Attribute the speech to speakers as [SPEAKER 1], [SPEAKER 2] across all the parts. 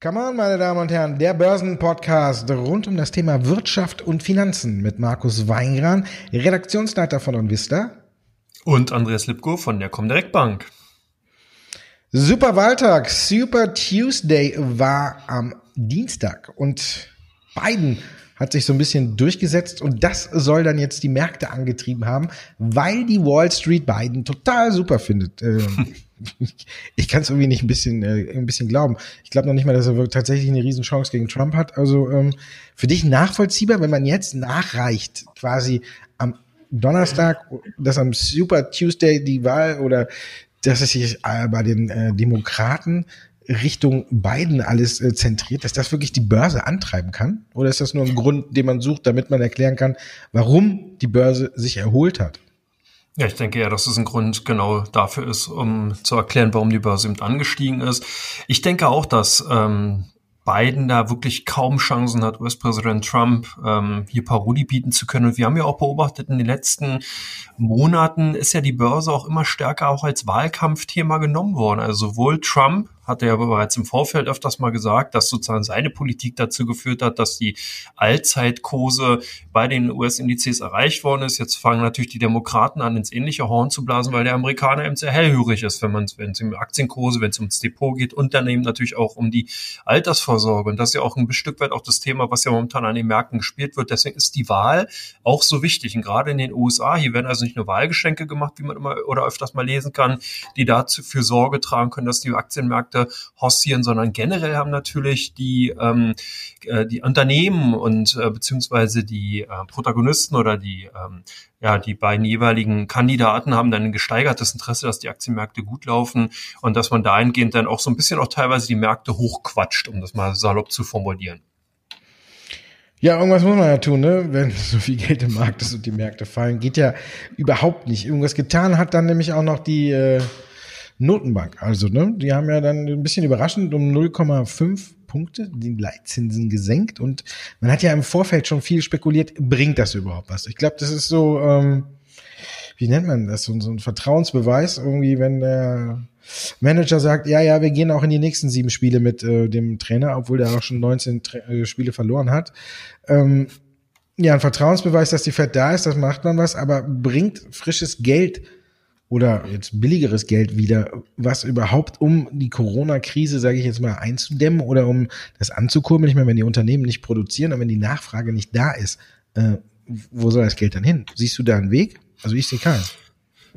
[SPEAKER 1] Come on, meine Damen und Herren, der Börsenpodcast rund um das Thema Wirtschaft und Finanzen mit Markus Weingran, Redaktionsleiter von Onvista.
[SPEAKER 2] Und Andreas Lipko von der Comdirect Bank.
[SPEAKER 1] Super Wahltag, Super Tuesday war am Dienstag und Biden hat sich so ein bisschen durchgesetzt und das soll dann jetzt die Märkte angetrieben haben, weil die Wall Street Biden total super findet. Ähm, ich kann es irgendwie nicht ein bisschen, äh, ein bisschen glauben. Ich glaube noch nicht mal, dass er tatsächlich eine Riesenchance gegen Trump hat. Also ähm, für dich nachvollziehbar, wenn man jetzt nachreicht, quasi am Donnerstag, dass am Super Tuesday die Wahl oder dass es sich bei den äh, Demokraten Richtung Biden alles äh, zentriert, dass das wirklich die Börse antreiben kann? Oder ist das nur ein Grund, den man sucht, damit man erklären kann, warum die Börse sich erholt hat?
[SPEAKER 2] Ja, ich denke ja, dass es ein Grund genau dafür ist, um zu erklären, warum die Börse eben angestiegen ist. Ich denke auch, dass ähm, Biden da wirklich kaum Chancen hat, US-Präsident Trump ähm, hier Parodie bieten zu können. Und wir haben ja auch beobachtet, in den letzten Monaten ist ja die Börse auch immer stärker auch als Wahlkampfthema genommen worden. Also sowohl Trump hat er ja bereits im Vorfeld öfters mal gesagt, dass sozusagen seine Politik dazu geführt hat, dass die Allzeitkurse bei den US-Indizes erreicht worden ist. Jetzt fangen natürlich die Demokraten an, ins ähnliche Horn zu blasen, weil der Amerikaner eben sehr hellhörig ist, wenn man wenn es um Aktienkurse, wenn es ums Depot geht und dann eben natürlich auch um die Altersvorsorge. Und das ist ja auch ein Stück weit auch das Thema, was ja momentan an den Märkten gespielt wird. Deswegen ist die Wahl auch so wichtig. Und gerade in den USA, hier werden also nicht nur Wahlgeschenke gemacht, wie man immer oder öfters mal lesen kann, die dazu für Sorge tragen können, dass die Aktienmärkte Märkte hossieren, sondern generell haben natürlich die, ähm, äh, die Unternehmen und äh, beziehungsweise die äh, Protagonisten oder die, ähm, ja, die beiden jeweiligen Kandidaten haben dann ein gesteigertes Interesse, dass die Aktienmärkte gut laufen und dass man dahingehend dann auch so ein bisschen auch teilweise die Märkte hochquatscht, um das mal salopp zu formulieren.
[SPEAKER 1] Ja, irgendwas muss man ja tun, ne? Wenn so viel Geld im Markt ist und die Märkte fallen, geht ja überhaupt nicht. Irgendwas getan hat dann nämlich auch noch die äh, Notenbank. Also, ne, die haben ja dann ein bisschen überraschend um 0,5 Punkte die Leitzinsen gesenkt und man hat ja im Vorfeld schon viel spekuliert, bringt das überhaupt was? Ich glaube, das ist so, ähm, wie nennt man das, so, so ein Vertrauensbeweis, irgendwie, wenn der Manager sagt, ja, ja, wir gehen auch in die nächsten sieben Spiele mit äh, dem Trainer, obwohl der auch schon 19 Tra äh, Spiele verloren hat. Ähm, ja, ein Vertrauensbeweis, dass die Fed da ist, das macht man was, aber bringt frisches Geld oder jetzt billigeres Geld wieder, was überhaupt um die Corona-Krise, sage ich jetzt mal, einzudämmen oder um das anzukurbeln. Ich meine, wenn die Unternehmen nicht produzieren und wenn die Nachfrage nicht da ist, äh, wo soll das Geld dann hin? Siehst du da einen Weg? Also ich sehe keinen.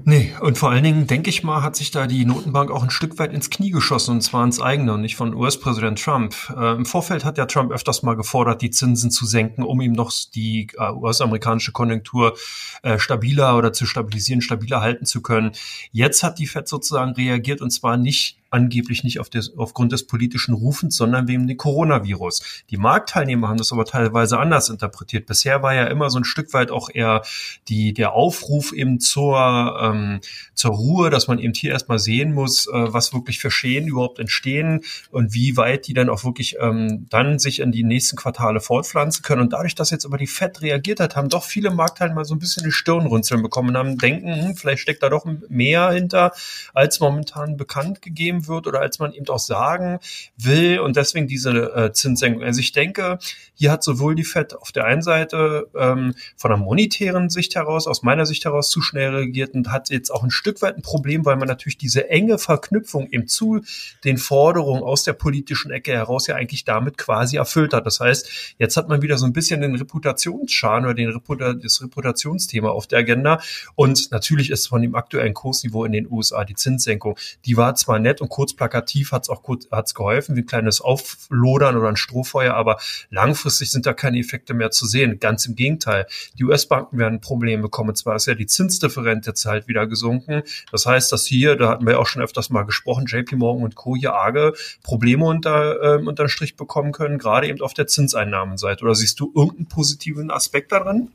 [SPEAKER 2] Nee, und vor allen Dingen, denke ich mal, hat sich da die Notenbank auch ein Stück weit ins Knie geschossen, und zwar ins eigene und nicht von US-Präsident Trump. Äh, Im Vorfeld hat ja Trump öfters mal gefordert, die Zinsen zu senken, um ihm noch die äh, US-amerikanische Konjunktur äh, stabiler oder zu stabilisieren, stabiler halten zu können. Jetzt hat die Fed sozusagen reagiert und zwar nicht angeblich nicht auf des, aufgrund des politischen Rufens, sondern wegen dem Coronavirus. Die Marktteilnehmer haben das aber teilweise anders interpretiert. Bisher war ja immer so ein Stück weit auch eher die, der Aufruf eben zur, ähm, zur Ruhe, dass man eben hier erstmal sehen muss, äh, was wirklich für Schäden überhaupt entstehen und wie weit die dann auch wirklich ähm, dann sich in die nächsten Quartale fortpflanzen können. Und dadurch, dass jetzt aber die FED reagiert hat, haben doch viele Marktteilnehmer so ein bisschen die Stirnrunzeln bekommen und haben denken, hm, vielleicht steckt da doch mehr hinter, als momentan bekannt gegeben wahrgenommen wird oder als man eben auch sagen will und deswegen diese äh, Zinssenkung. Also ich denke, hier hat sowohl die FED auf der einen Seite ähm, von der monetären Sicht heraus, aus meiner Sicht heraus zu schnell reagiert und hat jetzt auch ein Stück weit ein Problem, weil man natürlich diese enge Verknüpfung eben zu den Forderungen aus der politischen Ecke heraus ja eigentlich damit quasi erfüllt hat. Das heißt, jetzt hat man wieder so ein bisschen den Reputationsschaden oder den Reputa das Reputationsthema auf der Agenda und natürlich ist von dem aktuellen Kursniveau in den USA die Zinssenkung, die war zwar nett und und kurz plakativ hat es auch kurz hat's geholfen, wie ein kleines Auflodern oder ein Strohfeuer, aber langfristig sind da keine Effekte mehr zu sehen. Ganz im Gegenteil. Die US-Banken werden Probleme bekommen. Und zwar ist ja die Zinsdifferenz jetzt halt wieder gesunken. Das heißt, dass hier, da hatten wir ja auch schon öfters mal gesprochen, JP Morgan und Co. hier arge Probleme unter, äh, unter Strich bekommen können, gerade eben auf der Zinseinnahmenseite. Oder siehst du irgendeinen positiven Aspekt daran?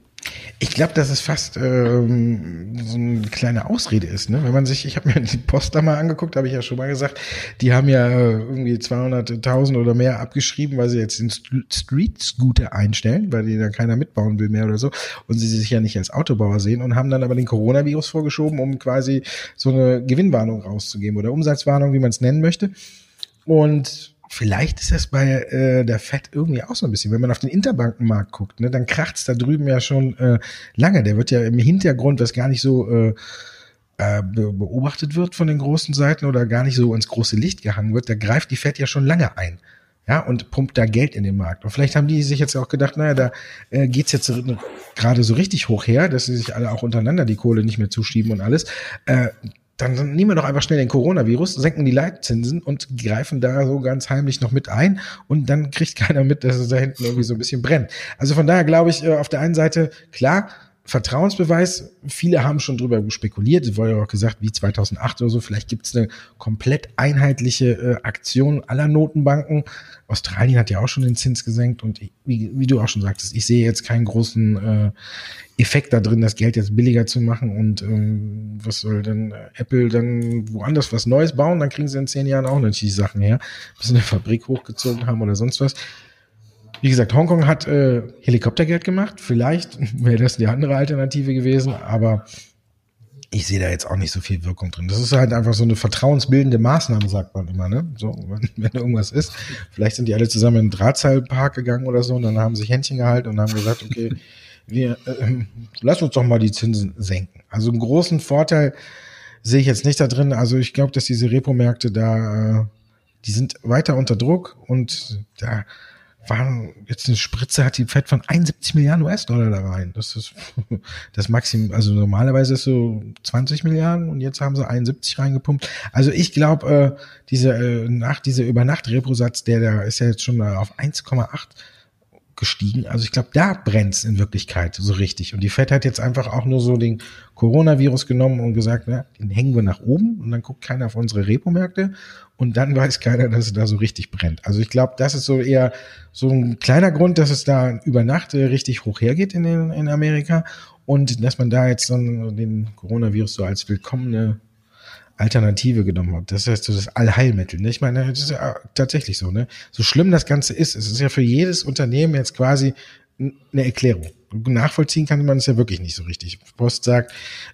[SPEAKER 1] Ich glaube, das ist fast ähm, so ein kleine Ausrede ist. Ne? Wenn man sich, ich habe mir die Post da mal angeguckt, habe ich ja schon mal gesagt, die haben ja äh, irgendwie 200.000 oder mehr abgeschrieben, weil sie jetzt den Street Scooter einstellen, weil die da keiner mitbauen will mehr oder so und sie sich ja nicht als Autobauer sehen und haben dann aber den Coronavirus vorgeschoben, um quasi so eine Gewinnwarnung rauszugeben oder Umsatzwarnung, wie man es nennen möchte. Und vielleicht ist das bei äh, der FED irgendwie auch so ein bisschen. Wenn man auf den Interbankenmarkt guckt, ne, dann kracht's da drüben ja schon äh, lange. Der wird ja im Hintergrund, was gar nicht so äh, äh, beobachtet wird von den großen Seiten oder gar nicht so ins große Licht gehangen wird, da greift die FED ja schon lange ein. Ja, und pumpt da Geld in den Markt. Und vielleicht haben die sich jetzt auch gedacht, naja, da äh, geht's jetzt gerade so richtig hoch her, dass sie sich alle auch untereinander die Kohle nicht mehr zuschieben und alles. Äh, dann nehmen wir doch einfach schnell den Coronavirus, senken die Leitzinsen und greifen da so ganz heimlich noch mit ein und dann kriegt keiner mit, dass es da hinten irgendwie so ein bisschen brennt. Also von daher glaube ich, äh, auf der einen Seite, klar, Vertrauensbeweis, viele haben schon drüber spekuliert, es wurde ja auch gesagt, wie 2008 oder so, vielleicht gibt es eine komplett einheitliche äh, Aktion aller Notenbanken. Australien hat ja auch schon den Zins gesenkt und wie, wie du auch schon sagtest, ich sehe jetzt keinen großen äh, Effekt da drin, das Geld jetzt billiger zu machen und ähm, was soll denn äh, Apple dann woanders was Neues bauen, dann kriegen sie in zehn Jahren auch natürlich die Sachen her, bis sie eine Fabrik hochgezogen haben oder sonst was. Wie gesagt, Hongkong hat äh, Helikoptergeld gemacht. Vielleicht wäre das die andere Alternative gewesen, aber ich sehe da jetzt auch nicht so viel Wirkung drin. Das ist halt einfach so eine vertrauensbildende Maßnahme, sagt man immer, ne? So, wenn, wenn irgendwas ist. Vielleicht sind die alle zusammen in den Drahtseilpark gegangen oder so und dann haben sich Händchen gehalten und haben gesagt, okay, wir äh, lass uns doch mal die Zinsen senken. Also einen großen Vorteil sehe ich jetzt nicht da drin. Also ich glaube, dass diese Repo-Märkte da, äh, die sind weiter unter Druck und da war jetzt eine Spritze hat die Fed von 71 Milliarden US-Dollar da rein. Das ist das Maximum. Also normalerweise ist so 20 Milliarden und jetzt haben sie 71 reingepumpt. Also ich glaube, äh, diese äh, nach dieser Übernacht-Repo-Satz, der da ist ja jetzt schon auf 1,8 gestiegen. Also ich glaube, da brennt's in Wirklichkeit so richtig. Und die Fed hat jetzt einfach auch nur so den Coronavirus genommen und gesagt, na, den hängen wir nach oben und dann guckt keiner auf unsere Repo-Märkte und dann weiß keiner, dass es da so richtig brennt. Also ich glaube, das ist so eher so ein kleiner Grund, dass es da über Nacht äh, richtig hoch hergeht in, den, in Amerika und dass man da jetzt dann den Coronavirus so als willkommene Alternative genommen hat. Das heißt so das Allheilmittel. Ne? Ich meine, das ist ja tatsächlich so. Ne? So schlimm das Ganze ist, es ist ja für jedes Unternehmen jetzt quasi eine Erklärung. Nachvollziehen kann man es ja wirklich nicht so richtig. Post sagt,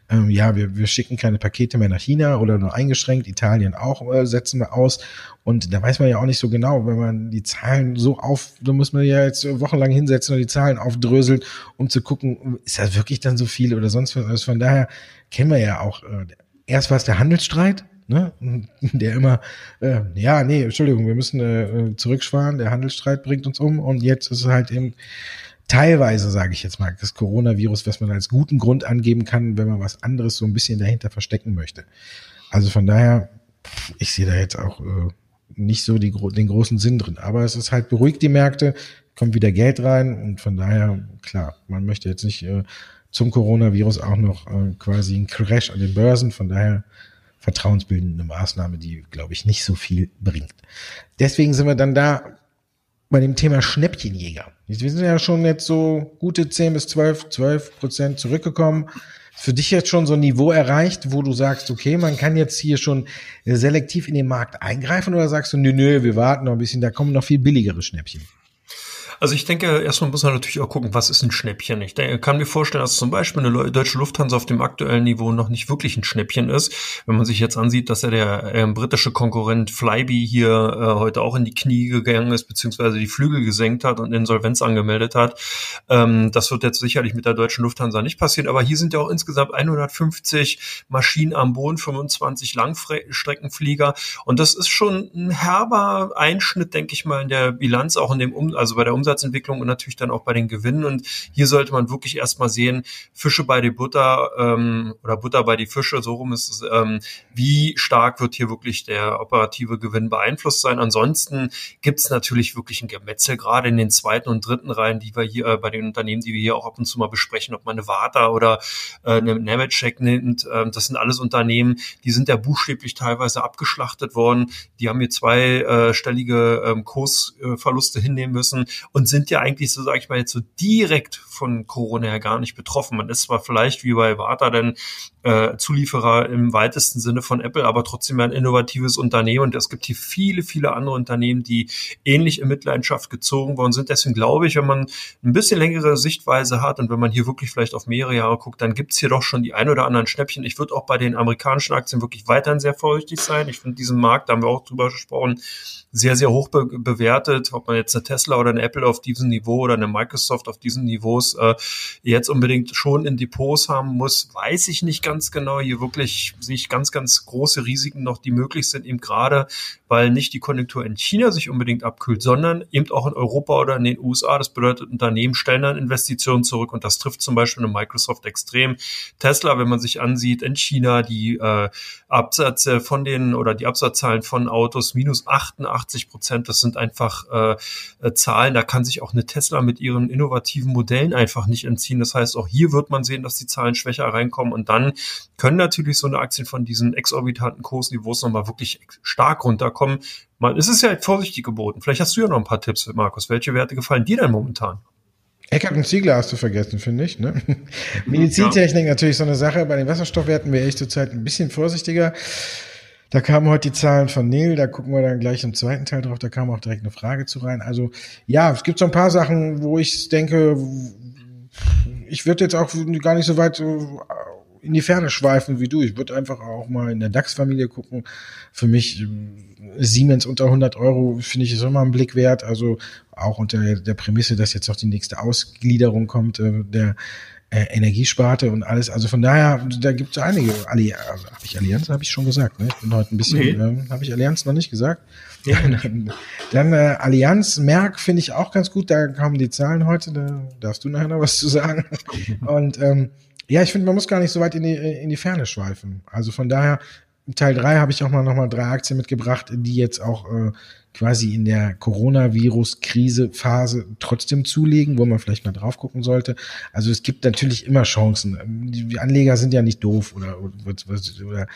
[SPEAKER 1] ähm, ja, wir, wir schicken keine Pakete mehr nach China oder nur eingeschränkt. Italien auch äh, setzen wir aus. Und da weiß man ja auch nicht so genau, wenn man die Zahlen so auf, da muss man ja jetzt wochenlang hinsetzen und die Zahlen aufdröseln, um zu gucken, ist das wirklich dann so viel oder sonst was. Also von daher kennen wir ja auch, äh, erst war es der Handelsstreit, ne, der immer, äh, ja, nee, Entschuldigung, wir müssen äh, zurückschwaren, der Handelsstreit bringt uns um und jetzt ist es halt eben teilweise, sage ich jetzt mal, das Coronavirus, was man als guten Grund angeben kann, wenn man was anderes so ein bisschen dahinter verstecken möchte. Also von daher, ich sehe da jetzt auch äh, nicht so die, den großen Sinn drin. Aber es ist halt beruhigt die Märkte, kommt wieder Geld rein und von daher, klar, man möchte jetzt nicht äh, zum Coronavirus auch noch äh, quasi ein Crash an den Börsen. Von daher vertrauensbildende Maßnahme, die, glaube ich, nicht so viel bringt. Deswegen sind wir dann da bei dem Thema Schnäppchenjäger. Wir sind ja schon jetzt so gute 10 bis 12, 12 Prozent zurückgekommen. Für dich jetzt schon so ein Niveau erreicht, wo du sagst, okay, man kann jetzt hier schon selektiv in den Markt eingreifen oder sagst du, nö, nö, wir warten noch ein bisschen, da kommen noch viel billigere Schnäppchen?
[SPEAKER 2] Also ich denke, erstmal muss man natürlich auch gucken, was ist ein Schnäppchen. Ich denke, kann mir vorstellen, dass zum Beispiel eine deutsche Lufthansa auf dem aktuellen Niveau noch nicht wirklich ein Schnäppchen ist. Wenn man sich jetzt ansieht, dass ja der äh, britische Konkurrent Flybe hier äh, heute auch in die Knie gegangen ist, beziehungsweise die Flügel gesenkt hat und Insolvenz angemeldet hat. Ähm, das wird jetzt sicherlich mit der deutschen Lufthansa nicht passieren. Aber hier sind ja auch insgesamt 150 Maschinen am Boden, 25 Langstreckenflieger. Und das ist schon ein herber Einschnitt, denke ich mal, in der Bilanz, auch in dem, um also bei der Umsetzung Umsatzentwicklung und natürlich dann auch bei den Gewinnen. Und hier sollte man wirklich erstmal sehen, Fische bei die Butter ähm, oder Butter bei die Fische, so rum ist es, ähm, wie stark wird hier wirklich der operative Gewinn beeinflusst sein. Ansonsten gibt es natürlich wirklich ein Gemetzel, gerade in den zweiten und dritten Reihen, die wir hier äh, bei den Unternehmen, die wir hier auch ab und zu mal besprechen, ob man eine Vata oder äh, eine Nemetschek nimmt. Äh, das sind alles Unternehmen, die sind ja buchstäblich teilweise abgeschlachtet worden. Die haben hier zweistellige äh, ähm, Kursverluste hinnehmen müssen. Sind ja eigentlich so, sage ich mal, jetzt so direkt von Corona ja gar nicht betroffen. Man ist zwar vielleicht wie bei Warta denn äh, Zulieferer im weitesten Sinne von Apple, aber trotzdem ein innovatives Unternehmen und es gibt hier viele, viele andere Unternehmen, die ähnlich in Mitleidenschaft gezogen worden sind. Deswegen glaube ich, wenn man ein bisschen längere Sichtweise hat und wenn man hier wirklich vielleicht auf mehrere Jahre guckt, dann gibt es hier doch schon die ein oder anderen Schnäppchen. Ich würde auch bei den amerikanischen Aktien wirklich weiterhin sehr vorsichtig sein. Ich finde diesen Markt, da haben wir auch drüber gesprochen, sehr, sehr hoch be bewertet. Ob man jetzt eine Tesla oder eine Apple auf diesem Niveau oder eine Microsoft auf diesen Niveaus äh, jetzt unbedingt schon in Depots haben muss, weiß ich nicht ganz genau. Hier wirklich sehe ich ganz, ganz große Risiken noch, die möglich sind, eben gerade, weil nicht die Konjunktur in China sich unbedingt abkühlt, sondern eben auch in Europa oder in den USA. Das bedeutet, Unternehmen stellen dann Investitionen zurück und das trifft zum Beispiel eine Microsoft extrem. Tesla, wenn man sich ansieht, in China die äh, Absätze von den oder die Absatzzahlen von Autos minus 88 Prozent, das sind einfach äh, äh, Zahlen, da kann sich auch eine Tesla mit ihren innovativen Modellen einfach nicht entziehen. Das heißt, auch hier wird man sehen, dass die Zahlen schwächer reinkommen und dann können natürlich so eine Aktien von diesen exorbitanten Kursniveaus nochmal wirklich stark runterkommen. Man, es ist ja vorsichtig geboten. Vielleicht hast du ja noch ein paar Tipps, Markus. Welche Werte gefallen dir denn momentan?
[SPEAKER 1] Eckert und Ziegler hast du vergessen, finde ich. Ne? Medizintechnik ja. natürlich so eine Sache. Bei den Wasserstoffwerten wäre ich zurzeit ein bisschen vorsichtiger. Da kamen heute die Zahlen von Neil, da gucken wir dann gleich im zweiten Teil drauf, da kam auch direkt eine Frage zu rein. Also ja, es gibt so ein paar Sachen, wo ich denke, ich würde jetzt auch gar nicht so weit in die Ferne schweifen wie du. Ich würde einfach auch mal in der DAX-Familie gucken. Für mich Siemens unter 100 Euro finde ich ist immer ein Blick wert. Also auch unter der Prämisse, dass jetzt auch die nächste Ausgliederung kommt äh, der äh, Energiesparte und alles. Also von daher, da gibt es einige. Alli also, habe ich Allianz, habe ich schon gesagt. Ne? Ich bin heute ein bisschen, nee. äh, habe ich Allianz noch nicht gesagt. Ja. dann dann äh, Allianz, Merck finde ich auch ganz gut. Da kamen die Zahlen heute. Da darfst du nachher noch was zu sagen. und ähm, ja, ich finde, man muss gar nicht so weit in die, in die Ferne schweifen. Also von daher, Teil drei habe ich auch mal nochmal drei Aktien mitgebracht, die jetzt auch äh, quasi in der Coronavirus-Krise-Phase trotzdem zulegen, wo man vielleicht mal drauf gucken sollte. Also es gibt natürlich immer Chancen. Die Anleger sind ja nicht doof oder, oder, oder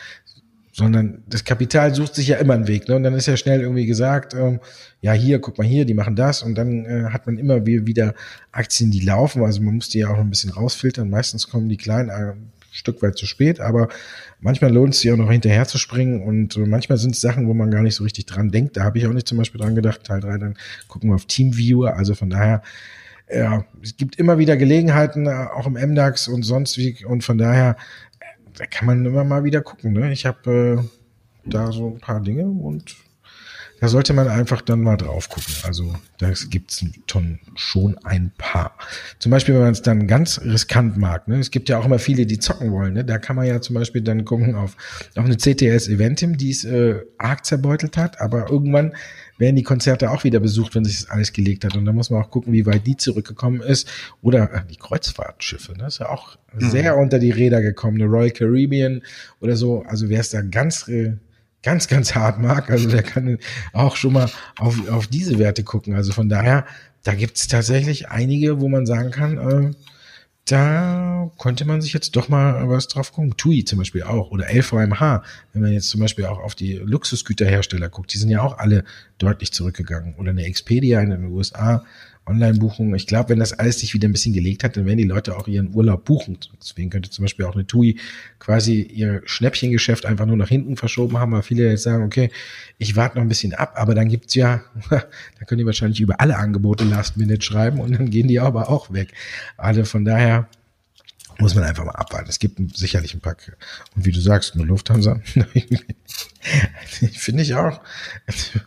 [SPEAKER 1] sondern das Kapital sucht sich ja immer einen Weg. Ne? Und dann ist ja schnell irgendwie gesagt, ähm, ja hier, guck mal hier, die machen das und dann äh, hat man immer wieder Aktien, die laufen. Also man muss die ja auch ein bisschen rausfiltern. Meistens kommen die kleinen ein Stück weit zu spät, aber manchmal lohnt es sich auch noch hinterher zu springen und äh, manchmal sind es Sachen, wo man gar nicht so richtig dran denkt. Da habe ich auch nicht zum Beispiel dran gedacht. Teil drei dann gucken wir auf Teamviewer. Also von daher ja, es gibt immer wieder Gelegenheiten, äh, auch im MDAX und sonst wie, und von daher da kann man immer mal wieder gucken. Ne? Ich habe äh, da so ein paar Dinge und da sollte man einfach dann mal drauf gucken. Also da gibt's schon ein paar. Zum Beispiel, wenn man es dann ganz riskant mag. Ne? Es gibt ja auch immer viele, die zocken wollen. Ne? Da kann man ja zum Beispiel dann gucken auf, auf eine CTS Eventim, die es äh, arg zerbeutelt hat, aber irgendwann werden die Konzerte auch wieder besucht, wenn sich das alles gelegt hat. Und da muss man auch gucken, wie weit die zurückgekommen ist. Oder äh, die Kreuzfahrtschiffe, ne? ist ja auch mhm. sehr unter die Räder gekommen. Eine Royal Caribbean oder so. Also wer es da ganz, äh, ganz, ganz hart mag, also der kann auch schon mal auf, auf diese Werte gucken. Also von daher, da gibt es tatsächlich einige, wo man sagen kann, äh, da konnte man sich jetzt doch mal was drauf gucken. TUI zum Beispiel auch oder LVMH, wenn man jetzt zum Beispiel auch auf die Luxusgüterhersteller guckt, die sind ja auch alle deutlich zurückgegangen. Oder eine Expedia in den USA Online-Buchungen. Ich glaube, wenn das alles sich wieder ein bisschen gelegt hat, dann werden die Leute auch ihren Urlaub buchen. Deswegen könnte zum Beispiel auch eine TUI quasi ihr Schnäppchengeschäft einfach nur nach hinten verschoben haben, weil viele jetzt sagen, okay, ich warte noch ein bisschen ab, aber dann gibt's ja, da können die wahrscheinlich über alle Angebote Last Minute schreiben und dann gehen die aber auch weg. Also von daher, muss man einfach mal abwarten. Es gibt sicherlich ein paar. Und wie du sagst, nur Lufthansa. Finde ich auch.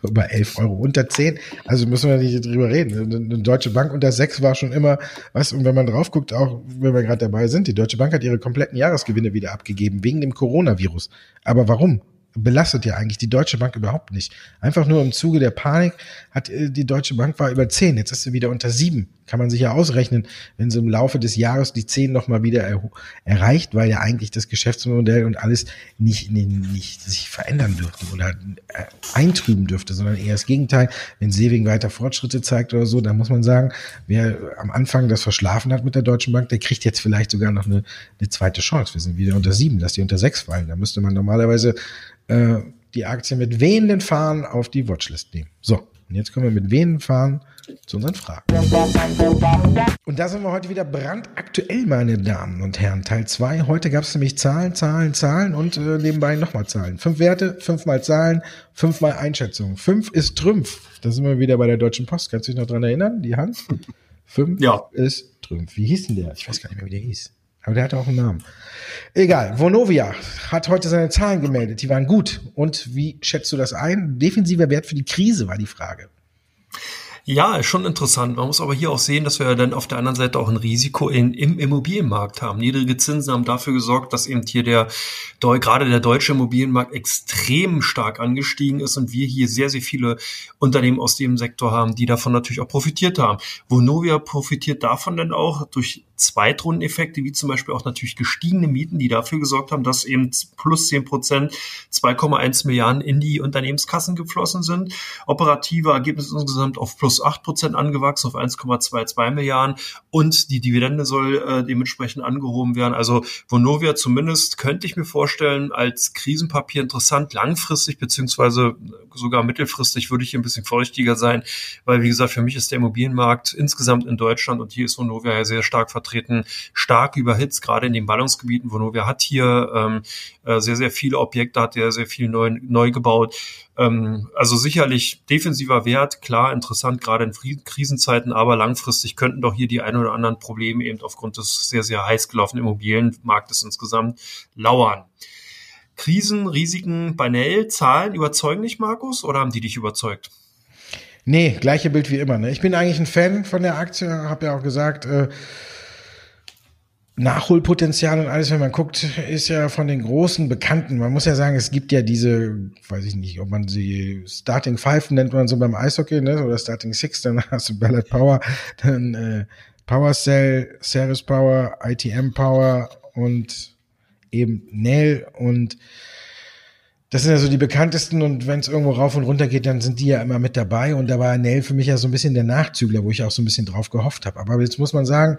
[SPEAKER 1] Bei 11 Euro unter 10. Also müssen wir nicht drüber reden. Eine Deutsche Bank unter 6 war schon immer, was, und wenn man drauf guckt, auch wenn wir gerade dabei sind, die Deutsche Bank hat ihre kompletten Jahresgewinne wieder abgegeben, wegen dem Coronavirus. Aber warum? Belastet ja eigentlich die Deutsche Bank überhaupt nicht. Einfach nur im Zuge der Panik hat äh, die Deutsche Bank war über zehn, jetzt ist sie wieder unter sieben. Kann man sich ja ausrechnen, wenn sie im Laufe des Jahres die zehn nochmal wieder er erreicht, weil ja eigentlich das Geschäftsmodell und alles nicht, nicht, nicht sich verändern dürfte oder äh, eintrüben dürfte, sondern eher das Gegenteil. Wenn Sewing weiter Fortschritte zeigt oder so, dann muss man sagen, wer am Anfang das verschlafen hat mit der Deutschen Bank, der kriegt jetzt vielleicht sogar noch eine, eine zweite Chance. Wir sind wieder unter sieben, dass die unter sechs fallen. Da müsste man normalerweise äh, die Aktie mit wehenden Fahnen auf die Watchlist nehmen. So, und jetzt können wir mit wehenden Fahnen zu unseren Fragen. Und da sind wir heute wieder brandaktuell, meine Damen und Herren. Teil 2. Heute gab es nämlich Zahlen, Zahlen, Zahlen und äh, nebenbei nochmal Zahlen. Fünf Werte, fünfmal Zahlen, fünfmal Einschätzungen. Fünf ist Trümpf. Da sind wir wieder bei der Deutschen Post. Kannst du dich noch dran erinnern? Die Hand? Fünf ja. ist Trümpf. Wie hieß denn der? Ich weiß gar nicht mehr, wie der hieß. Aber der hatte auch einen Namen. Egal. Vonovia hat heute seine Zahlen gemeldet. Die waren gut. Und wie schätzt du das ein? Defensiver Wert für die Krise war die Frage.
[SPEAKER 2] Ja, ist schon interessant. Man muss aber hier auch sehen, dass wir dann auf der anderen Seite auch ein Risiko in, im Immobilienmarkt haben. Niedrige Zinsen haben dafür gesorgt, dass eben hier der, gerade der deutsche Immobilienmarkt extrem stark angestiegen ist und wir hier sehr, sehr viele Unternehmen aus dem Sektor haben, die davon natürlich auch profitiert haben. Vonovia profitiert davon dann auch durch Zweitrundeneffekte, wie zum Beispiel auch natürlich gestiegene Mieten, die dafür gesorgt haben, dass eben plus 10 Prozent 2,1 Milliarden in die Unternehmenskassen geflossen sind. Operative Ergebnisse insgesamt auf plus 8 Prozent angewachsen, auf 1,22 Milliarden und die Dividende soll äh, dementsprechend angehoben werden. Also Vonovia zumindest könnte ich mir vorstellen, als Krisenpapier interessant, langfristig beziehungsweise sogar mittelfristig würde ich hier ein bisschen vorsichtiger sein, weil wie gesagt, für mich ist der Immobilienmarkt insgesamt in Deutschland und hier ist Vonovia ja sehr stark vertreten vertreten, stark überhitzt, gerade in den Ballungsgebieten. Vonovia hat hier ähm, äh, sehr, sehr viele Objekte, hat ja sehr viel neu, neu gebaut. Ähm, also sicherlich defensiver Wert, klar, interessant, gerade in Krisenzeiten, aber langfristig könnten doch hier die ein oder anderen Probleme eben aufgrund des sehr, sehr heiß gelaufenen Immobilienmarktes insgesamt lauern. Krisen, Risiken, Banell, Zahlen überzeugen dich, Markus, oder haben die dich überzeugt?
[SPEAKER 1] Nee, gleiche Bild wie immer. Ne? Ich bin eigentlich ein Fan von der Aktie, habe ja auch gesagt, äh, Nachholpotenzial und alles, wenn man guckt, ist ja von den großen Bekannten. Man muss ja sagen, es gibt ja diese, weiß ich nicht, ob man sie Starting Five nennt man so beim Eishockey, ne? Oder Starting Six, dann hast du Ballard Power, dann äh, Power Cell, Ceres Power, ITM Power und eben Nail und das sind ja so die bekanntesten und wenn es irgendwo rauf und runter geht, dann sind die ja immer mit dabei und da war Nail für mich ja so ein bisschen der Nachzügler, wo ich auch so ein bisschen drauf gehofft habe. Aber jetzt muss man sagen,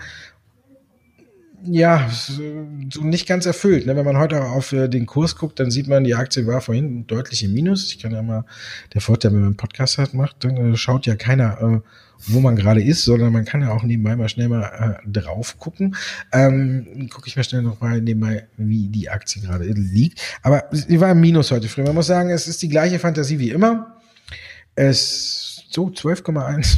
[SPEAKER 1] ja, so nicht ganz erfüllt. Ne? Wenn man heute auf äh, den Kurs guckt, dann sieht man, die Aktie war vorhin deutlich im Minus. Ich kann ja mal, der Vorteil, wenn man einen Podcast hat, macht, dann äh, schaut ja keiner, äh, wo man gerade ist, sondern man kann ja auch nebenbei mal schnell mal drauf gucken. Ähm, Gucke ich mal schnell noch mal nebenbei, wie die Aktie gerade liegt. Aber sie war im Minus heute früh. Man muss sagen, es ist die gleiche Fantasie wie immer. Es so 12,1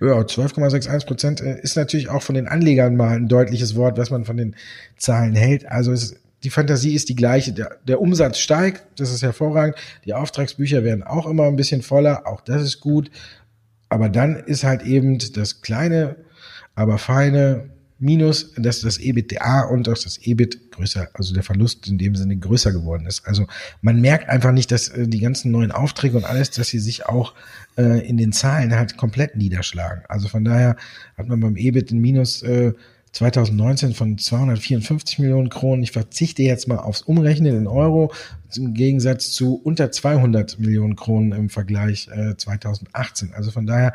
[SPEAKER 1] ja, 12,61 Prozent äh, ist natürlich auch von den Anlegern mal ein deutliches Wort, was man von den Zahlen hält. Also es, die Fantasie ist die gleiche. Der, der Umsatz steigt, das ist hervorragend. Die Auftragsbücher werden auch immer ein bisschen voller, auch das ist gut. Aber dann ist halt eben das kleine, aber feine minus, dass das EBITDA und auch das EBIT größer, also der Verlust in dem Sinne größer geworden ist. Also man merkt einfach nicht, dass äh, die ganzen neuen Aufträge und alles, dass sie sich auch äh, in den Zahlen halt komplett niederschlagen. Also von daher hat man beim EBIT ein Minus äh, 2019 von 254 Millionen Kronen. Ich verzichte jetzt mal aufs Umrechnen in Euro im Gegensatz zu unter 200 Millionen Kronen im Vergleich äh, 2018. Also von daher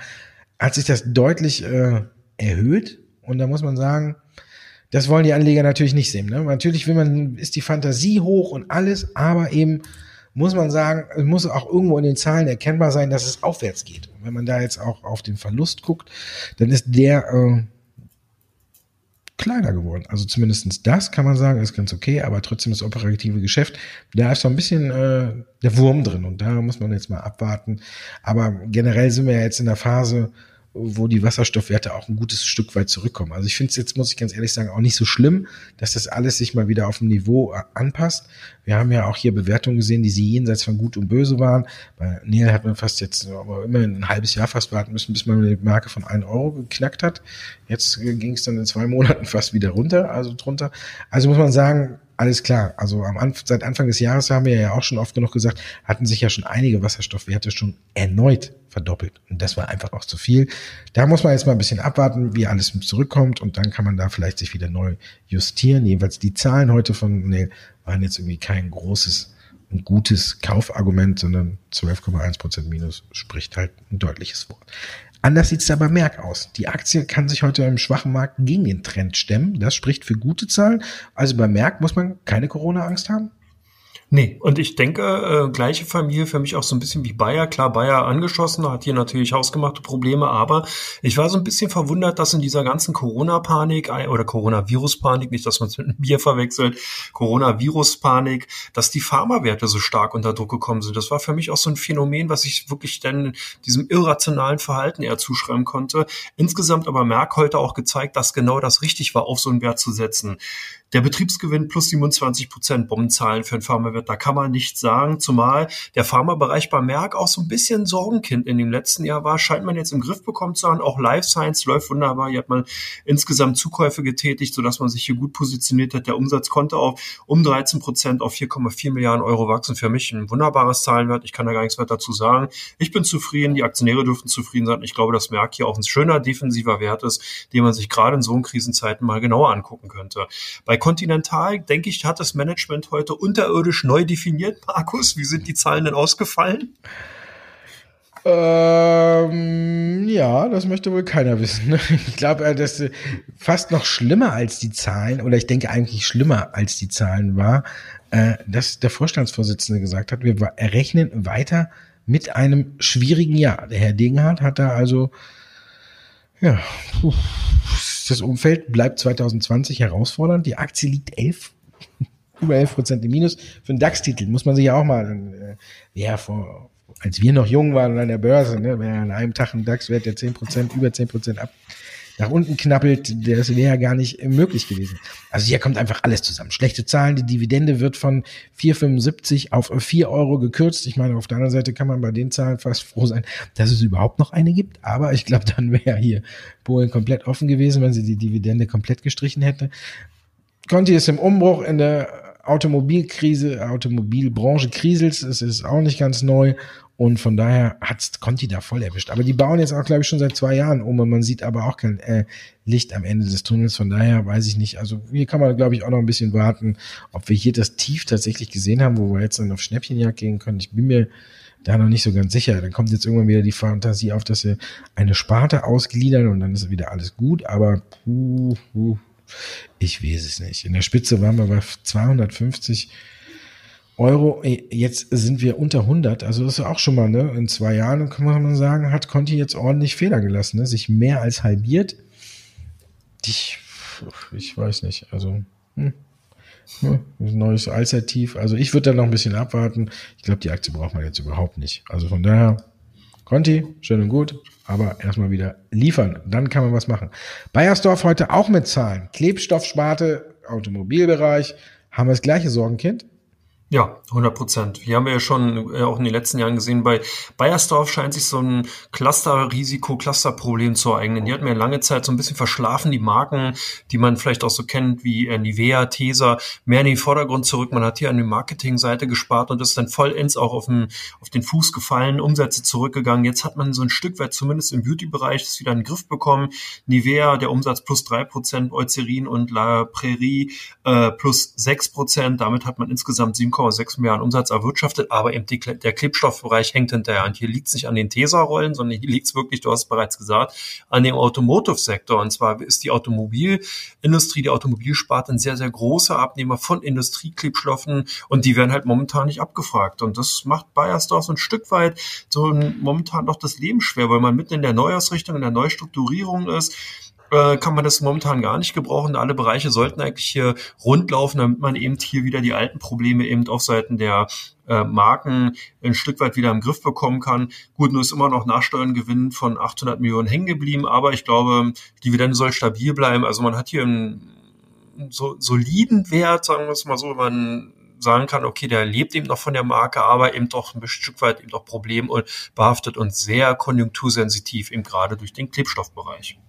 [SPEAKER 1] hat sich das deutlich äh, erhöht und da muss man sagen, das wollen die Anleger natürlich nicht sehen. Ne? Natürlich will man, ist die Fantasie hoch und alles, aber eben muss man sagen, es muss auch irgendwo in den Zahlen erkennbar sein, dass es aufwärts geht. Und wenn man da jetzt auch auf den Verlust guckt, dann ist der äh, kleiner geworden. Also zumindestens das kann man sagen, ist ganz okay, aber trotzdem das operative Geschäft, da ist so ein bisschen äh, der Wurm drin und da muss man jetzt mal abwarten. Aber generell sind wir ja jetzt in der Phase, wo die Wasserstoffwerte auch ein gutes Stück weit zurückkommen. Also ich finde es jetzt, muss ich ganz ehrlich sagen, auch nicht so schlimm, dass das alles sich mal wieder auf dem Niveau äh, anpasst. Wir haben ja auch hier Bewertungen gesehen, die sie jenseits von Gut und Böse waren. Bei Neil hat man fast jetzt, aber immer ein halbes Jahr fast warten müssen, bis man die Marke von 1 Euro geknackt hat. Jetzt ging es dann in zwei Monaten fast wieder runter, also drunter. Also muss man sagen, alles klar. Also am seit Anfang des Jahres haben wir ja auch schon oft genug gesagt, hatten sich ja schon einige Wasserstoffwerte schon erneut verdoppelt. Und das war einfach auch zu viel. Da muss man jetzt mal ein bisschen abwarten, wie alles zurückkommt und dann kann man da vielleicht sich wieder neu justieren. Jedenfalls die Zahlen heute von Neil waren jetzt irgendwie kein großes und gutes Kaufargument, sondern 12,1 Prozent Minus spricht halt ein deutliches Wort. Anders sieht es da bei Merck aus. Die Aktie kann sich heute im schwachen Markt gegen den Trend stemmen. Das spricht für gute Zahlen. Also bei Merck muss man keine Corona-Angst haben?
[SPEAKER 2] Nee, und ich denke, äh, gleiche Familie für mich auch so ein bisschen wie Bayer. Klar, Bayer angeschossen, hat hier natürlich hausgemachte Probleme, aber ich war so ein bisschen verwundert, dass in dieser ganzen Corona-Panik oder Coronavirus-Panik, nicht, dass man es mit einem Bier verwechselt, Coronavirus-Panik, dass die Pharmawerte so stark unter Druck gekommen sind. Das war für mich auch so ein Phänomen, was ich wirklich dann diesem irrationalen Verhalten eher zuschreiben konnte. Insgesamt aber Merck heute auch gezeigt, dass genau das richtig war, auf so einen Wert zu setzen. Der Betriebsgewinn plus 27 Prozent Bombenzahlen für ein Pharmawirt, da kann man nichts sagen, zumal der Pharmabereich bei Merck auch so ein bisschen Sorgenkind in dem letzten Jahr war, scheint man jetzt im Griff bekommen zu haben. Auch Life Science läuft wunderbar. Hier hat man insgesamt Zukäufe getätigt, sodass man sich hier gut positioniert hat. Der Umsatz konnte auf um 13 Prozent auf 4,4 Milliarden Euro wachsen. Für mich ein wunderbares Zahlenwert. Ich kann da gar nichts weiter dazu sagen. Ich bin zufrieden. Die Aktionäre dürfen zufrieden sein. Ich glaube, dass Merck hier auch ein schöner defensiver Wert ist, den man sich gerade in so Krisenzeiten mal genauer angucken könnte. Bei Continental, denke ich, hat das Management heute unterirdisch neu definiert. Markus, wie sind die Zahlen denn ausgefallen?
[SPEAKER 1] Ähm, ja, das möchte wohl keiner wissen. Ich glaube, äh, dass äh, fast noch schlimmer als die Zahlen, oder ich denke eigentlich schlimmer als die Zahlen war, äh, dass der Vorstandsvorsitzende gesagt hat, wir errechnen weiter mit einem schwierigen Jahr. Der Herr Degenhardt hat da also, ja, das Umfeld bleibt 2020 herausfordernd. Die Aktie liegt 11, über 11 Prozent im Minus. Für einen DAX-Titel muss man sich ja auch mal, äh, ja, vor, als wir noch jung waren an der Börse, ne, wenn an einem Tag ein DAX-Wert der 10 Prozent, über 10 Prozent ab, nach unten knappelt, das wäre ja gar nicht möglich gewesen. Also hier kommt einfach alles zusammen. Schlechte Zahlen, die Dividende wird von 4,75 auf 4 Euro gekürzt. Ich meine, auf der anderen Seite kann man bei den Zahlen fast froh sein, dass es überhaupt noch eine gibt. Aber ich glaube, dann wäre hier Polen komplett offen gewesen, wenn sie die Dividende komplett gestrichen hätte. Conti ist im Umbruch in der Automobilkrise, Automobilbranche kriselt, es ist auch nicht ganz neu und von daher hat's Conti da voll erwischt. Aber die bauen jetzt auch, glaube ich, schon seit zwei Jahren um und man sieht aber auch kein äh, Licht am Ende des Tunnels. Von daher weiß ich nicht. Also hier kann man, glaube ich, auch noch ein bisschen warten, ob wir hier das Tief tatsächlich gesehen haben, wo wir jetzt dann auf Schnäppchenjagd gehen können. Ich bin mir da noch nicht so ganz sicher. Dann kommt jetzt irgendwann wieder die Fantasie auf, dass wir eine Sparte ausgliedern und dann ist wieder alles gut. Aber puh, puh, ich weiß es nicht. In der Spitze waren wir bei 250 Euro. Jetzt sind wir unter 100. Also das ist auch schon mal, ne? In zwei Jahren kann man sagen, hat Conti jetzt ordentlich Fehler gelassen, ne? Sich mehr als halbiert. Ich, ich weiß nicht. Also, hm. Ja, neues Allzeittief. Also ich würde da noch ein bisschen abwarten. Ich glaube, die Aktie braucht man jetzt überhaupt nicht. Also von daher, Conti, schön und gut, aber erstmal wieder liefern. Dann kann man was machen. Bayersdorf heute auch mit Zahlen. Klebstoffsparte, Automobilbereich. Haben wir das gleiche Sorgenkind?
[SPEAKER 2] Ja, 100 Prozent. Hier haben wir ja schon äh, auch in den letzten Jahren gesehen, bei Bayersdorf scheint sich so ein Cluster-Risiko, Cluster-Problem zu ereignen. Die hatten wir lange Zeit so ein bisschen verschlafen, die Marken, die man vielleicht auch so kennt, wie äh, Nivea, Tesa, mehr in den Vordergrund zurück. Man hat hier an der Marketingseite gespart und ist dann vollends auch auf den, auf den Fuß gefallen, Umsätze zurückgegangen. Jetzt hat man so ein Stück weit zumindest im Beauty-Bereich das wieder in den Griff bekommen. Nivea, der Umsatz plus drei Prozent, Eucerin und La Prairie äh, plus sechs Prozent. Damit hat man insgesamt 7, 7,6 Milliarden Umsatz erwirtschaftet, aber eben die, der Klebstoffbereich hängt hinterher. Und hier liegt es nicht an den Tesa-Rollen, sondern hier liegt es wirklich, du hast es bereits gesagt, an dem Automotive-Sektor. Und zwar ist die Automobilindustrie, die Automobilsparte ein sehr, sehr großer Abnehmer von Industrieklebstoffen und die werden halt momentan nicht abgefragt. Und das macht Bayersdorf so ein Stück weit so momentan doch das Leben schwer, weil man mitten in der Neuausrichtung, in der Neustrukturierung ist äh, kann man das momentan gar nicht gebrauchen. Alle Bereiche sollten eigentlich hier rundlaufen, damit man eben hier wieder die alten Probleme eben auf Seiten der äh, Marken ein Stück weit wieder im Griff bekommen kann. Gut, nur ist immer noch Nachsteuerngewinn von 800 Millionen hängen geblieben, aber ich glaube, die Dividende soll stabil bleiben. Also man hat hier einen so, soliden Wert, sagen wir es mal so, man sagen kann, okay, der lebt eben noch von der Marke, aber eben doch ein Stück weit eben doch Problem und behaftet und sehr konjunktursensitiv eben gerade durch den Klebstoffbereich.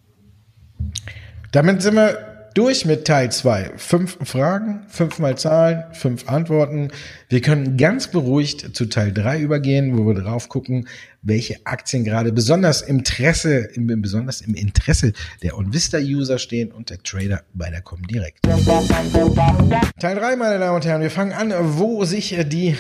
[SPEAKER 1] Damit sind wir durch mit Teil 2. Fünf Fragen, fünfmal Zahlen, fünf Antworten. Wir können ganz beruhigt zu Teil 3 übergehen, wo wir drauf gucken, welche Aktien gerade besonders im Interesse, im, besonders im Interesse der OnVista-User stehen und der Trader bei der Comdirect. Teil 3, meine Damen und Herren. Wir fangen an, wo sich die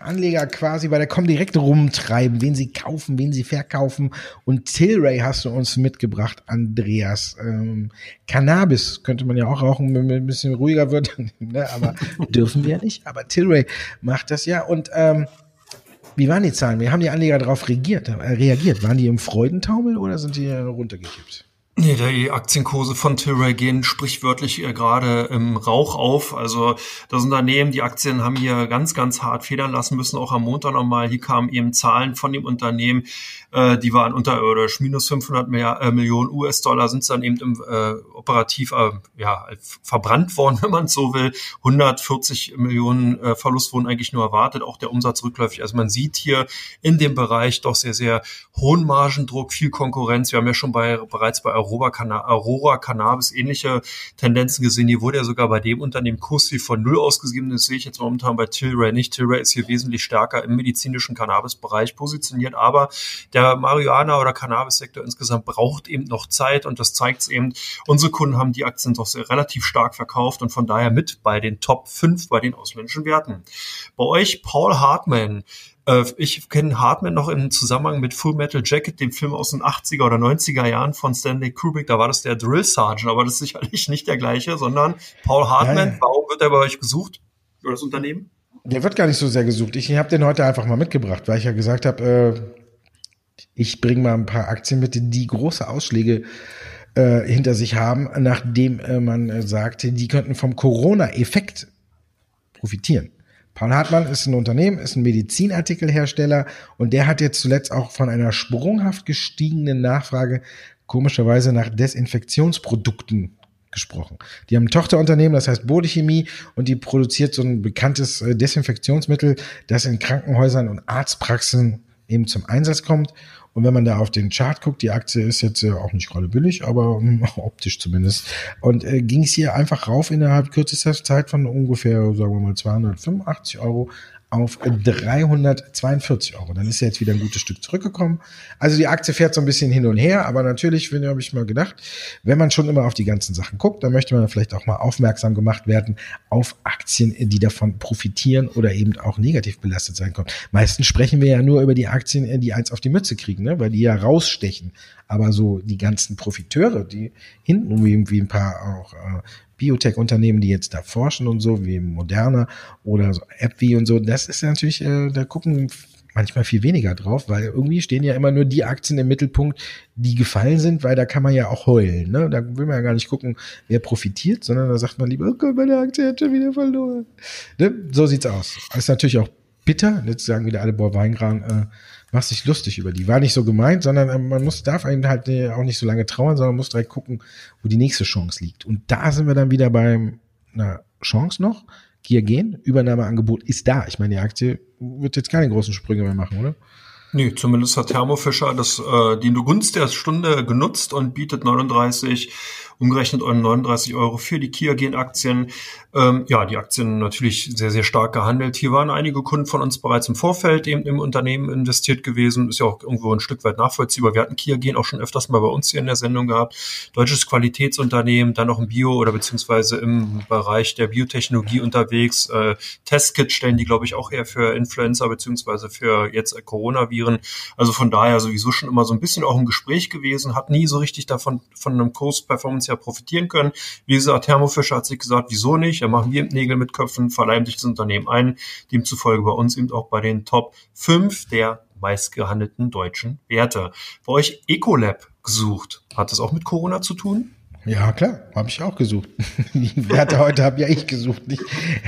[SPEAKER 1] Anleger quasi bei der Comdirect rumtreiben, wen sie kaufen, wen sie verkaufen. Und Tilray hast du uns mitgebracht, Andreas. Ähm, Cannabis könnte man ja auch rauchen, wenn man ein bisschen ruhiger wird, ne? aber dürfen wir nicht. Aber Tilray macht das ja. Und ähm, wie waren die Zahlen? Wie haben die Anleger darauf reagiert? Äh, reagiert? Waren die im Freudentaumel oder sind die runtergekippt?
[SPEAKER 2] Nee, die Aktienkurse von Tilray gehen sprichwörtlich äh, gerade im Rauch auf. Also das Unternehmen, die Aktien haben hier ganz, ganz hart federn lassen müssen, auch am Montag nochmal. Hier kamen eben Zahlen von dem Unternehmen, äh, die waren unterirdisch. Minus 500 Milliard, äh, Millionen US-Dollar sind dann eben im, äh, operativ äh, ja, verbrannt worden, wenn man so will. 140 Millionen äh, Verlust wurden eigentlich nur erwartet, auch der Umsatz rückläufig. Also man sieht hier in dem Bereich doch sehr, sehr hohen Margendruck, viel Konkurrenz. Wir haben ja schon bei, bereits bei Aurora, Canna Aurora Cannabis ähnliche Tendenzen gesehen. Hier wurde ja sogar bei dem Unternehmen Kursziel von null ausgegeben. Das sehe ich jetzt momentan bei Tilray nicht. Tilray ist hier wesentlich stärker im medizinischen Cannabis-Bereich positioniert, aber der Marihuana- oder Cannabis-Sektor insgesamt braucht eben noch Zeit und das zeigt es eben. Unsere Kunden haben die Aktien doch sehr relativ stark verkauft und von daher mit bei den Top 5 bei den ausländischen Werten. Bei euch Paul Hartman. Äh, ich kenne Hartman noch im Zusammenhang mit Full Metal Jacket, dem Film aus den 80er oder 90er Jahren von Stanley Kubrick. Da war das der Drill Sergeant, aber das ist sicherlich nicht der gleiche, sondern Paul Hartman. Ja, ja. Warum wird er bei euch gesucht? Oder das Unternehmen?
[SPEAKER 1] Der wird gar nicht so sehr gesucht. Ich habe den heute einfach mal mitgebracht, weil ich ja gesagt habe, äh, ich bringe mal ein paar Aktien mit, die große Ausschläge äh, hinter sich haben, nachdem äh, man äh, sagte, die könnten vom Corona-Effekt profitieren. Paul Hartmann ist ein Unternehmen, ist ein Medizinartikelhersteller und der hat jetzt zuletzt auch von einer sprunghaft gestiegenen Nachfrage komischerweise nach Desinfektionsprodukten gesprochen. Die haben ein Tochterunternehmen, das heißt Bodechemie und die produziert so ein bekanntes äh, Desinfektionsmittel, das in Krankenhäusern und Arztpraxen eben zum Einsatz kommt. Und wenn man da auf den Chart guckt, die Aktie ist jetzt äh, auch nicht gerade billig, aber äh, optisch zumindest. Und äh, ging es hier einfach rauf innerhalb kürzester Zeit von ungefähr, sagen wir mal, 285 Euro auf 342 Euro. Dann ist er jetzt wieder ein gutes Stück zurückgekommen. Also die Aktie fährt so ein bisschen hin und her, aber natürlich, habe ich mal gedacht, wenn man schon immer auf die ganzen Sachen guckt, dann möchte man vielleicht auch mal aufmerksam gemacht werden auf Aktien, die davon profitieren oder eben auch negativ belastet sein können. Meistens sprechen wir ja nur über die Aktien, die eins auf die Mütze kriegen, ne? weil die ja rausstechen. Aber so die ganzen Profiteure, die hinten wie, wie ein paar auch äh, Biotech-Unternehmen, die jetzt da forschen und so, wie Moderna oder so AbbVie und so, das ist natürlich, äh, da gucken manchmal viel weniger drauf, weil irgendwie stehen ja immer nur die Aktien im Mittelpunkt, die gefallen sind, weil da kann man ja auch heulen. Ne? Da will man ja gar nicht gucken, wer profitiert, sondern da sagt man lieber, oh Gott, meine Aktie hat schon wieder verloren. Ne? So sieht's aus. Das ist natürlich auch bitter. Jetzt sagen wieder alle, boah, Weingran, äh, machst dich lustig über die. War nicht so gemeint, sondern äh, man muss, darf einen halt äh, auch nicht so lange trauern, sondern muss direkt gucken, wo die nächste Chance liegt. Und da sind wir dann wieder beim, na, Chance noch. Gier gehen, Übernahmeangebot ist da. Ich meine, die Aktie wird jetzt keine großen Sprünge mehr machen, oder?
[SPEAKER 2] Nee, zumindest hat Thermo Fischer das, äh, die Gunst der Stunde genutzt und bietet 39 umgerechnet 39 Euro für die Kia-Gen-Aktien. Ähm, ja, die Aktien natürlich sehr, sehr stark gehandelt. Hier waren einige Kunden von uns bereits im Vorfeld eben im Unternehmen investiert gewesen. Ist ja auch irgendwo ein Stück weit nachvollziehbar. Wir hatten Kia Gen auch schon öfters mal bei uns hier in der Sendung gehabt. Deutsches Qualitätsunternehmen, dann noch im Bio- oder beziehungsweise im Bereich der Biotechnologie unterwegs. Äh, Testkits stellen die, glaube ich, auch eher für Influencer beziehungsweise für jetzt Coronaviren. Also von daher sowieso schon immer so ein bisschen auch im Gespräch gewesen, hat nie so richtig davon von einem Kurs-Performance ja profitieren können. Wie gesagt, Thermo Fischer hat sich gesagt, wieso nicht? da machen wir Nägel mit Köpfen, verleihen sich das Unternehmen ein, demzufolge bei uns eben auch bei den Top 5 der meistgehandelten deutschen Werte. Bei euch Ecolab gesucht. Hat das auch mit Corona zu tun?
[SPEAKER 1] Ja, klar, habe ich auch gesucht. Die Werte heute habe ja ich gesucht, nicht,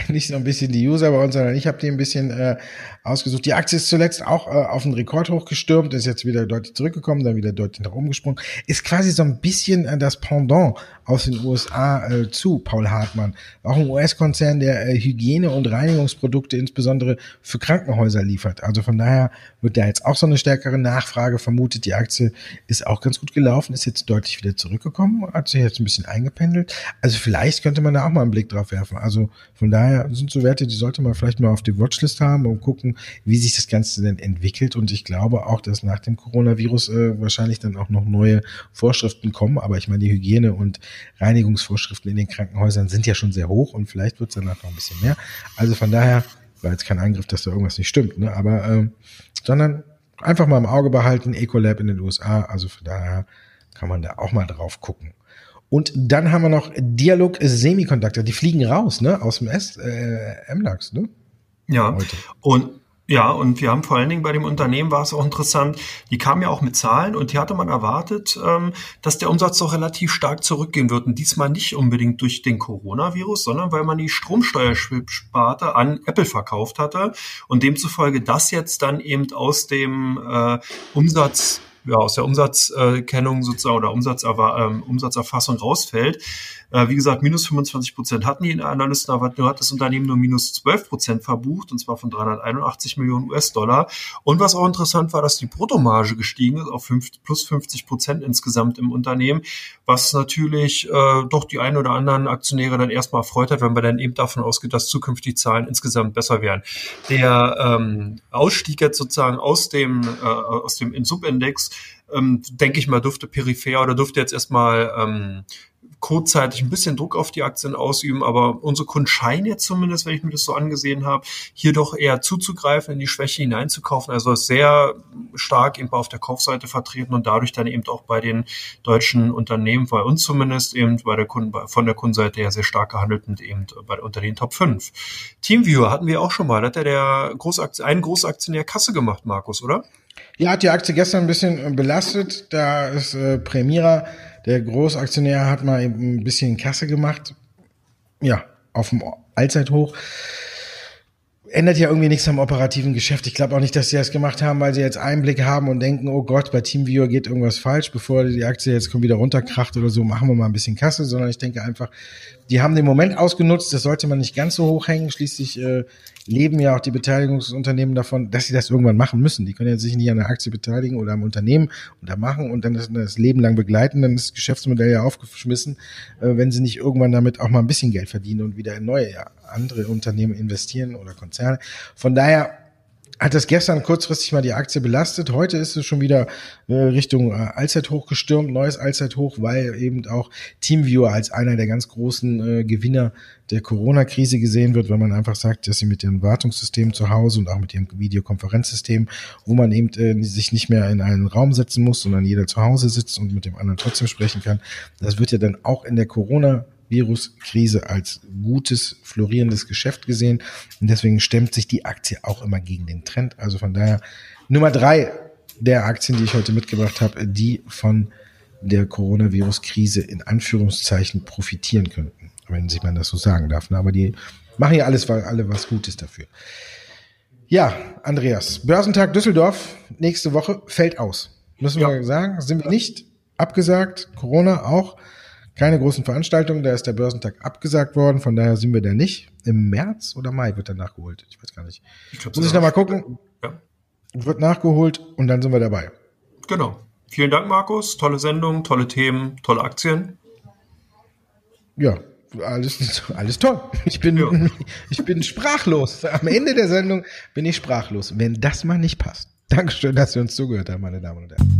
[SPEAKER 1] nicht so ein bisschen die User bei uns, sondern ich habe die ein bisschen äh, ausgesucht. Die Aktie ist zuletzt auch äh, auf einen Rekord hochgestürmt, ist jetzt wieder deutlich zurückgekommen, dann wieder deutlich nach oben gesprungen. Ist quasi so ein bisschen äh, das Pendant aus den USA äh, zu Paul Hartmann. Auch ein US-Konzern, der äh, Hygiene- und Reinigungsprodukte insbesondere für Krankenhäuser liefert. Also von daher wird da jetzt auch so eine stärkere Nachfrage vermutet. Die Aktie ist auch ganz gut gelaufen, ist jetzt deutlich wieder zurückgekommen, sich jetzt ein bisschen eingependelt. Also vielleicht könnte man da auch mal einen Blick drauf werfen. Also von daher sind so Werte, die sollte man vielleicht mal auf die Watchlist haben und gucken, wie sich das Ganze denn entwickelt. Und ich glaube auch, dass nach dem Coronavirus äh, wahrscheinlich dann auch noch neue Vorschriften kommen. Aber ich meine, die Hygiene- und Reinigungsvorschriften in den Krankenhäusern sind ja schon sehr hoch und vielleicht wird es danach noch ein bisschen mehr. Also von daher war jetzt kein Angriff, dass da irgendwas nicht stimmt, ne? aber ähm, sondern einfach mal im Auge behalten, Ecolab in den USA, also von daher kann man da auch mal drauf gucken. Und dann haben wir noch Dialog Semiconductor, die fliegen raus, ne, aus dem S, äh, MDAX, ne?
[SPEAKER 2] Ja, Heute. und ja, und wir haben vor allen Dingen bei dem Unternehmen war es auch interessant, die kamen ja auch mit Zahlen und hier hatte man erwartet, ähm, dass der Umsatz doch relativ stark zurückgehen wird. Und diesmal nicht unbedingt durch den Coronavirus, sondern weil man die Stromsteuersparte an Apple verkauft hatte und demzufolge das jetzt dann eben aus dem äh, Umsatz ja, aus der Umsatzkennung sozusagen oder ähm, Umsatzerfassung rausfällt. Äh, wie gesagt, minus 25 Prozent hatten die Analysten, aber nur hat das Unternehmen nur minus 12 Prozent verbucht, und zwar von 381 Millionen US-Dollar. Und was auch interessant war, dass die Bruttomarge gestiegen ist auf 5, plus 50 Prozent insgesamt im Unternehmen, was natürlich äh, doch die ein oder anderen Aktionäre dann erstmal erfreut hat, wenn man dann eben davon ausgeht, dass zukünftig Zahlen insgesamt besser werden. Der ähm, Ausstieg jetzt sozusagen aus dem, äh, aus dem Subindex ähm, denke ich mal, dürfte peripher oder dürfte jetzt erstmal ähm, kurzzeitig ein bisschen Druck auf die Aktien ausüben, aber unsere Kunden scheinen jetzt zumindest, wenn ich mir das so angesehen habe, hier doch eher zuzugreifen, in die Schwäche hineinzukaufen. Also sehr stark eben auf der Kaufseite vertreten und dadurch dann eben auch bei den deutschen Unternehmen, bei uns zumindest eben bei der Kunden, von der Kundenseite her sehr stark gehandelt und eben bei, unter den Top 5. Teamviewer hatten wir auch schon mal. Da hat ja der Großaktion, ein Großaktionär Kasse gemacht, Markus, oder?
[SPEAKER 1] Ja, hat die Aktie gestern ein bisschen belastet. Da ist äh, Premiera der Großaktionär hat mal eben ein bisschen Kasse gemacht. Ja, auf dem Allzeithoch. Ändert ja irgendwie nichts am operativen Geschäft. Ich glaube auch nicht, dass sie das gemacht haben, weil sie jetzt Einblick haben und denken, oh Gott, bei TeamViewer geht irgendwas falsch, bevor die Aktie jetzt wieder runterkracht oder so, machen wir mal ein bisschen Kasse, sondern ich denke einfach, die haben den Moment ausgenutzt, das sollte man nicht ganz so hoch hängen. Schließlich äh, leben ja auch die Beteiligungsunternehmen davon, dass sie das irgendwann machen müssen. Die können ja sich nicht an der Aktie beteiligen oder am Unternehmen und da machen und dann das, das Leben lang begleiten, dann ist das Geschäftsmodell ja aufgeschmissen, äh, wenn sie nicht irgendwann damit auch mal ein bisschen Geld verdienen und wieder in neue, ja, andere Unternehmen investieren oder Konzerne. Von daher hat das gestern kurzfristig mal die Aktie belastet. Heute ist es schon wieder äh, Richtung äh, Allzeithoch gestürmt, neues Allzeithoch, weil eben auch Teamviewer als einer der ganz großen äh, Gewinner der Corona-Krise gesehen wird, weil man einfach sagt, dass sie mit ihrem Wartungssystem zu Hause und auch mit ihrem Videokonferenzsystem, wo man eben äh, sich nicht mehr in einen Raum setzen muss, sondern jeder zu Hause sitzt und mit dem anderen trotzdem sprechen kann. Das wird ja dann auch in der Corona Viruskrise als gutes, florierendes Geschäft gesehen. Und deswegen stemmt sich die Aktie auch immer gegen den Trend. Also von daher Nummer drei der Aktien, die ich heute mitgebracht habe, die von der Coronavirus-Krise in Anführungszeichen profitieren könnten, wenn sich man das so sagen darf. Aber die machen ja alles, alle was Gutes dafür. Ja, Andreas, Börsentag Düsseldorf nächste Woche fällt aus. Müssen wir ja. sagen, sind wir nicht abgesagt, Corona auch. Keine großen Veranstaltungen, da ist der Börsentag abgesagt worden, von daher sind wir da nicht. Im März oder Mai wird er nachgeholt. Ich weiß gar nicht. Ich glaub, Muss ich nochmal gucken. Ja. Wird nachgeholt und dann sind wir dabei.
[SPEAKER 2] Genau. Vielen Dank, Markus. Tolle Sendung, tolle Themen, tolle Aktien.
[SPEAKER 1] Ja, alles, alles toll. Ich bin, ja. ich bin sprachlos. Am Ende der Sendung bin ich sprachlos, wenn das mal nicht passt. Dankeschön, dass Sie uns zugehört haben, meine Damen und Herren.